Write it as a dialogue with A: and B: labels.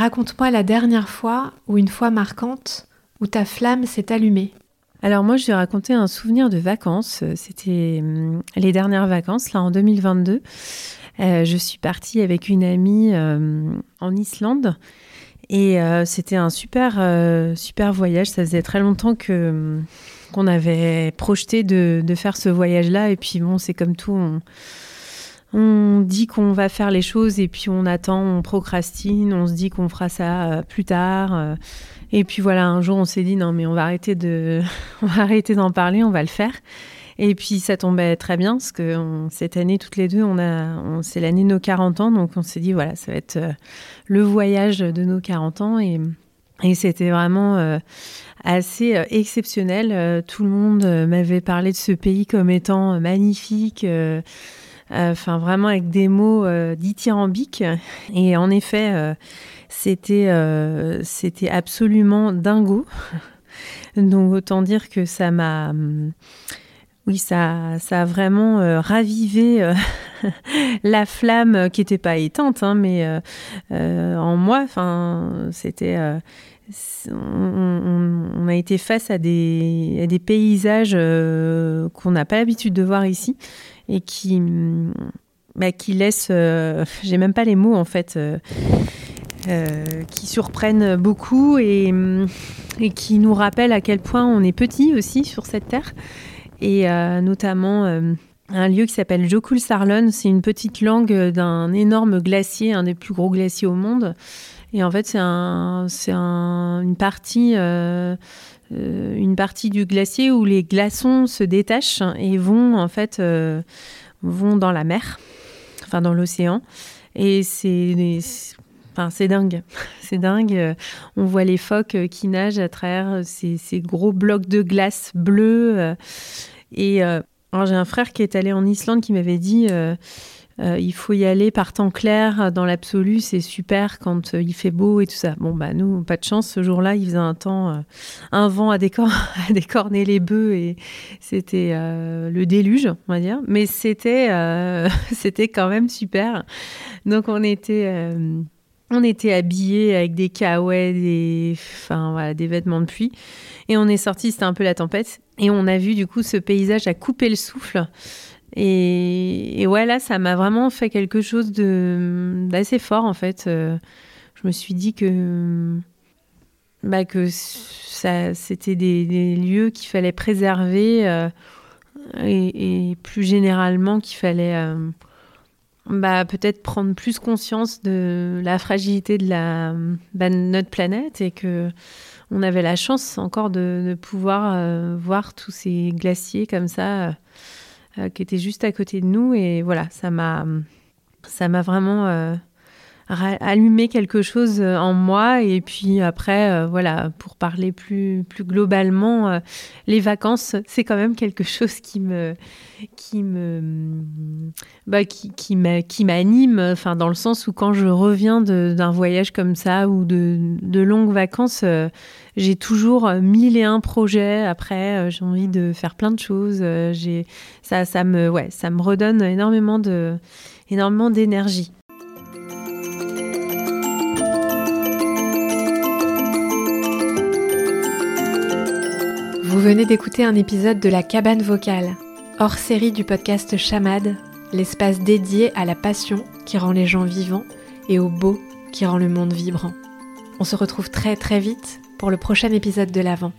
A: Raconte-moi la dernière fois ou une fois marquante où ta flamme s'est allumée.
B: Alors moi, je vais raconter un souvenir de vacances. C'était hum, les dernières vacances, là, en 2022. Euh, je suis partie avec une amie euh, en Islande. Et euh, c'était un super, super voyage. Ça faisait très longtemps que hum, qu'on avait projeté de, faire ce voyage-là. Et puis bon, c'est comme tout. On dit qu'on va faire les choses et puis on attend, on procrastine, on se dit qu'on fera ça euh, plus tard. Euh. et puis voilà, un jour on s'est dit non mais on va arrêter de, on va arrêter d'en parler, on va le faire. Et puis ça tombait très bien parce que cette année toutes les deux, on a, c'est l'année de nos 40 ans, donc on s'est dit voilà, ça va être euh, le voyage de nos 40 ans et c'était vraiment assez exceptionnel. tout le monde m'avait parlé de ce pays comme étant magnifique. Euh, enfin vraiment avec des mots euh, dithyrambiques. Et en effet, euh, c'était c'était absolument dingo. Donc autant dire que ça m'a oui, ça, ça a vraiment ravivé la flamme qui n'était pas éteinte, hein, mais en moi, enfin, c'était, on, a été face à des, paysages qu'on n'a pas l'habitude de voir ici et qui, bah, qui laisse, euh, j'ai même pas les mots en fait, euh, euh, qui surprennent beaucoup et, et, qui nous rappellent à quel point on est petit aussi sur cette terre. Et notamment un lieu qui s'appelle Jokul Sarlon, c'est une petite langue d'un énorme glacier, un des plus gros glaciers au monde. Et en fait, c'est un, un, une partie euh, une partie du glacier où les glaçons se détachent et vont en fait euh, vont dans la mer, enfin dans l'océan. Et c'est dingue, c'est dingue. On voit les phoques qui nagent à travers ces, ces gros blocs de glace bleus. Et j'ai un frère qui est allé en Islande qui m'avait dit euh, il faut y aller par temps clair, dans l'absolu, c'est super quand euh, il fait beau et tout ça. Bon, bah nous, pas de chance, ce jour-là, il faisait un temps, euh, un vent à, à, décorner les bœufs et c'était le déluge, on va dire. Mais c'était, c'était quand même super. Donc on était on était habillés avec des kawaii, des, enfin, voilà, des vêtements de pluie. Et on est sorti, c'était un peu la tempête. Et on a vu du coup ce paysage à couper le souffle. Et, ouais, là, ça m'a vraiment fait quelque chose d'assez fort, en fait. Euh, je me suis dit que, bah, que c'était des, lieux qu'il fallait préserver euh, et, plus généralement qu'il fallait euh, bah, peut-être prendre plus conscience de la fragilité de, bah, notre planète et que on avait la chance encore de, de pouvoir voir tous ces glaciers comme ça euh, qui était juste à côté de nous. Et voilà, ça m'a, ça m'a vraiment euh, allumé quelque chose euh, en moi. Et puis après, voilà, pour parler plus, plus globalement, les vacances, c'est quand même quelque chose qui me, qui me, bah, qui, m'anime. Enfin, dans le sens où quand je reviens d'un voyage comme ça ou de, longues vacances, j'ai toujours euh, mille et un projets. Après, euh, j'ai envie de faire plein de choses. Euh, ça, me, redonne énormément énormément d'énergie.
A: Vous venez d'écouter un épisode de La Cabane Vocale, hors série du podcast Chamade, l'espace dédié à la passion qui rend les gens vivants et au beau qui rend le monde vibrant. On se retrouve très très vite pour le prochain épisode de l'Avent.